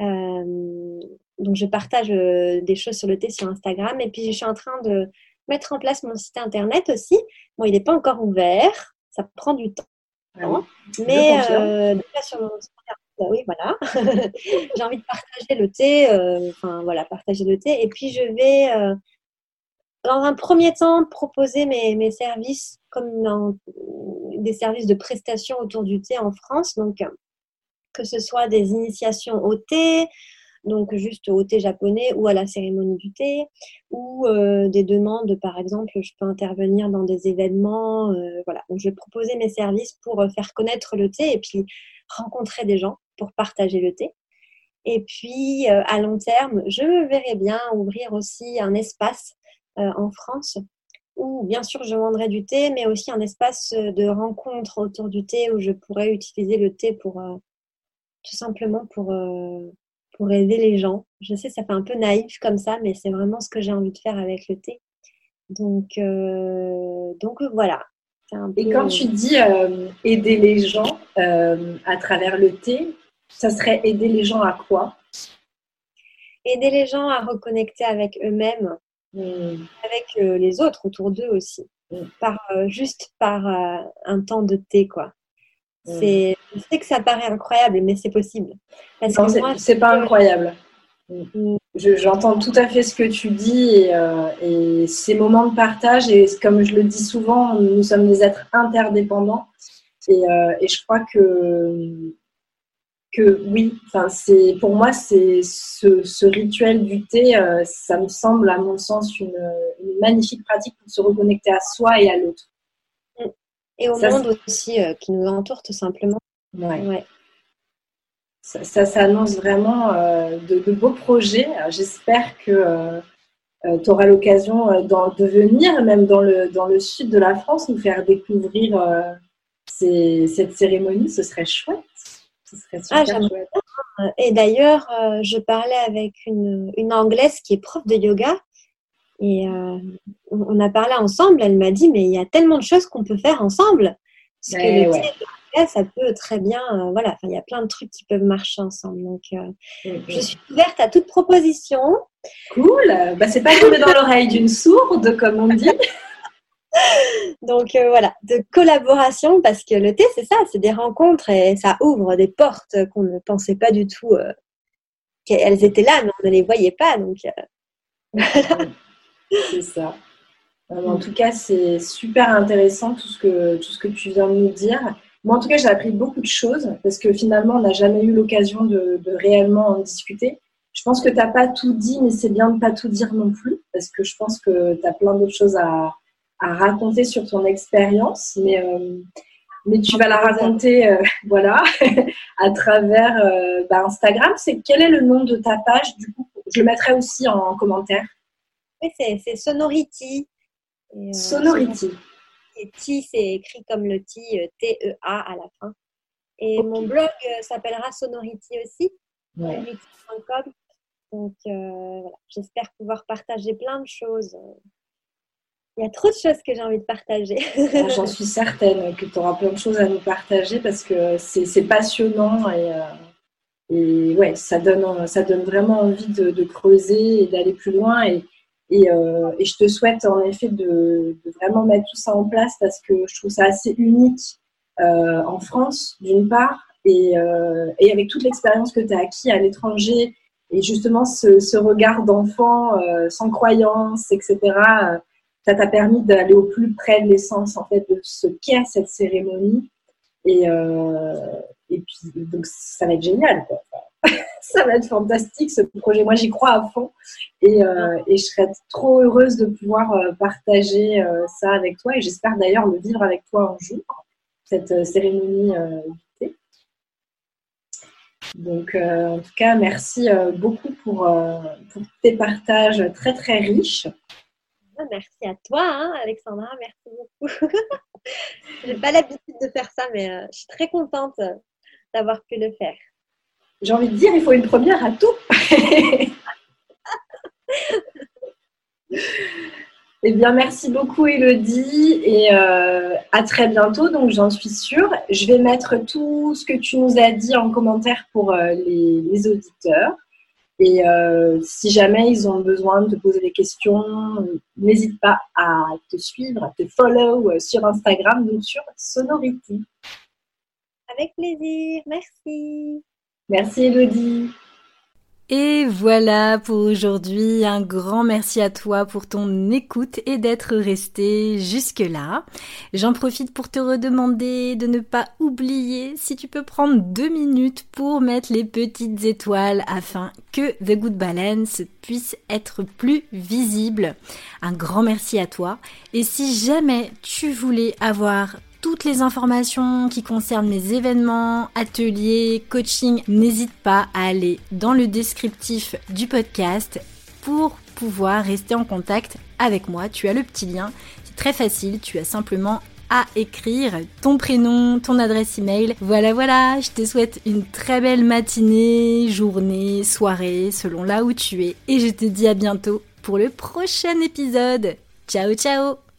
Euh, donc je partage des choses sur le thé sur Instagram et puis je suis en train de mettre en place mon site internet aussi. Bon, il n'est pas encore ouvert, ça prend du temps. Ah mais euh, sur mon internet, oui, voilà. J'ai envie de partager le thé, euh, enfin voilà, partager le thé. Et puis je vais, dans un premier temps, proposer mes, mes services comme dans des services de prestation autour du thé en France. Donc, que ce soit des initiations au thé, donc juste au thé japonais ou à la cérémonie du thé, ou euh, des demandes, par exemple, je peux intervenir dans des événements, euh, voilà. Donc je vais proposer mes services pour euh, faire connaître le thé et puis rencontrer des gens pour partager le thé. Et puis à long terme, je verrai bien ouvrir aussi un espace en France où bien sûr je vendrai du thé, mais aussi un espace de rencontre autour du thé où je pourrais utiliser le thé pour tout simplement pour pour aider les gens. Je sais, ça fait un peu naïf comme ça, mais c'est vraiment ce que j'ai envie de faire avec le thé. Donc, euh, donc voilà. Et quand tu dis euh, aider les gens euh, à travers le thé, ça serait aider les gens à quoi? Aider les gens à reconnecter avec eux-mêmes, hmm. avec les autres autour d'eux aussi, hmm. par, juste par un temps de thé, quoi. Mm. C'est, je sais que ça paraît incroyable, mais c'est possible. Parce non, c'est, pas incroyable. Mm. j'entends tout à fait ce que tu dis euh, et, ces moments de partage, et comme je le dis souvent, nous sommes des êtres interdépendants. Et, euh, et je crois que, que oui, c'est, pour moi, c'est ce, ce, rituel du thé, euh, ça me semble, à mon sens, une, une magnifique pratique pour se reconnecter à soi et à l'autre et au monde aussi euh, qui nous entoure tout simplement. Ouais. Ça, ça, annonce vraiment euh, de, beaux projets. J'espère que euh, tu auras l'occasion de venir, même dans le, dans le sud de la France, nous faire découvrir cette cérémonie. Ce serait chouette. Ce serait ah, super chouette. Et d'ailleurs, je parlais avec une, une Anglaise qui est prof de yoga et euh, on a parlé ensemble, elle m'a dit, mais il y a tellement de choses qu'on peut faire ensemble. Parce que le ouais. ça peut très bien, euh, voilà, il y a plein de trucs qui peuvent marcher ensemble. Donc, euh, mm-hmm. je suis ouverte à toute proposition. Cool, bah, c'est pas tombé dans l'oreille d'une sourde, comme on dit. Donc voilà, de collaboration, parce que le thé, c'est ça, c'est des rencontres et ça ouvre des portes qu'on ne pensait pas du tout qu'elles étaient là, mais on ne les voyait pas. Donc voilà. C'est ça. En tout cas, c'est super intéressant tout ce, que, tout ce que tu viens de nous dire. Moi, en tout cas, j'ai appris beaucoup de choses parce que finalement, on n'a jamais eu l'occasion de, réellement en discuter. Je pense que tu n'as pas tout dit, mais c'est bien de ne pas tout dire non plus parce que je pense que tu as plein d'autres choses à, raconter sur ton expérience. Mais, euh, mais tu vas la raconter euh, voilà, à travers euh, bah, Instagram. C'est quel est le nom de ta page du coup? Je le mettrai aussi en commentaire c'est Sonority. Euh, Sonority. Et T, c'est écrit comme le T, euh, T-E-A à la fin. Et mon blog euh, s'appellera Sonority aussi, sonority.com. Donc voilà, j'espère pouvoir partager plein de choses. Il y a trop de choses que j'ai envie de partager. Ah, j'en suis certaine que tu auras plein de choses à nous partager parce que c'est passionnant et, et, ouais, ça donne, ça donne vraiment envie de, de creuser et d'aller plus loin. Et, euh, et, je te souhaite en effet de, vraiment mettre tout ça en place parce que je trouve ça assez unique euh, en France, d'une part, et, euh, et, avec toute l'expérience que tu as acquis à l'étranger et justement, ce, regard d'enfant sans croyance, etc., ça t'a permis d'aller au plus près de l'essence en fait de ce qu'est cette cérémonie. Et, et puis, donc, ça va être génial. Quoi. Ça va être fantastique ce projet. Moi, j'y crois à fond et, euh, et, je serais trop heureuse de pouvoir euh, partager euh, ça avec toi et j'espère d'ailleurs le vivre avec toi un jour, cette cérémonie thé. Donc, en tout cas, merci beaucoup pour, pour, tes partages très très riches. Ah, merci à toi, hein, Alexandra. Merci beaucoup. J'ai pas l'habitude de faire ça, mais je suis très contente d'avoir pu le faire j'ai envie de dire, il faut une première à tout. eh bien, merci beaucoup, Elodie, et euh, à très bientôt. Donc, j'en suis sûre. Je vais mettre tout ce que tu nous as dit en commentaire pour euh, les, auditeurs. Et euh, si jamais ils ont besoin de te poser des questions, n'hésite pas à te suivre, à te follow sur Instagram, donc sur Sonority. Avec plaisir, merci. Merci Elodie. Et voilà pour aujourd'hui. Un grand merci à toi pour ton écoute et d'être resté jusque-là. J'en profite pour te redemander de ne pas oublier si tu peux prendre deux minutes pour mettre les petites étoiles afin que The Good Balance puisse être plus visible. Un grand merci à toi. Et si jamais tu voulais avoir toutes les informations qui concernent mes événements, ateliers, coaching, n'hésite pas à aller dans le descriptif du podcast pour pouvoir rester en contact avec moi. Tu as le petit lien, c'est très facile, tu as simplement à écrire ton prénom, ton adresse email. Voilà, voilà, je te souhaite une très belle matinée, journée, soirée, selon là où tu es. Et je te dis à bientôt pour le prochain épisode. Ciao, ciao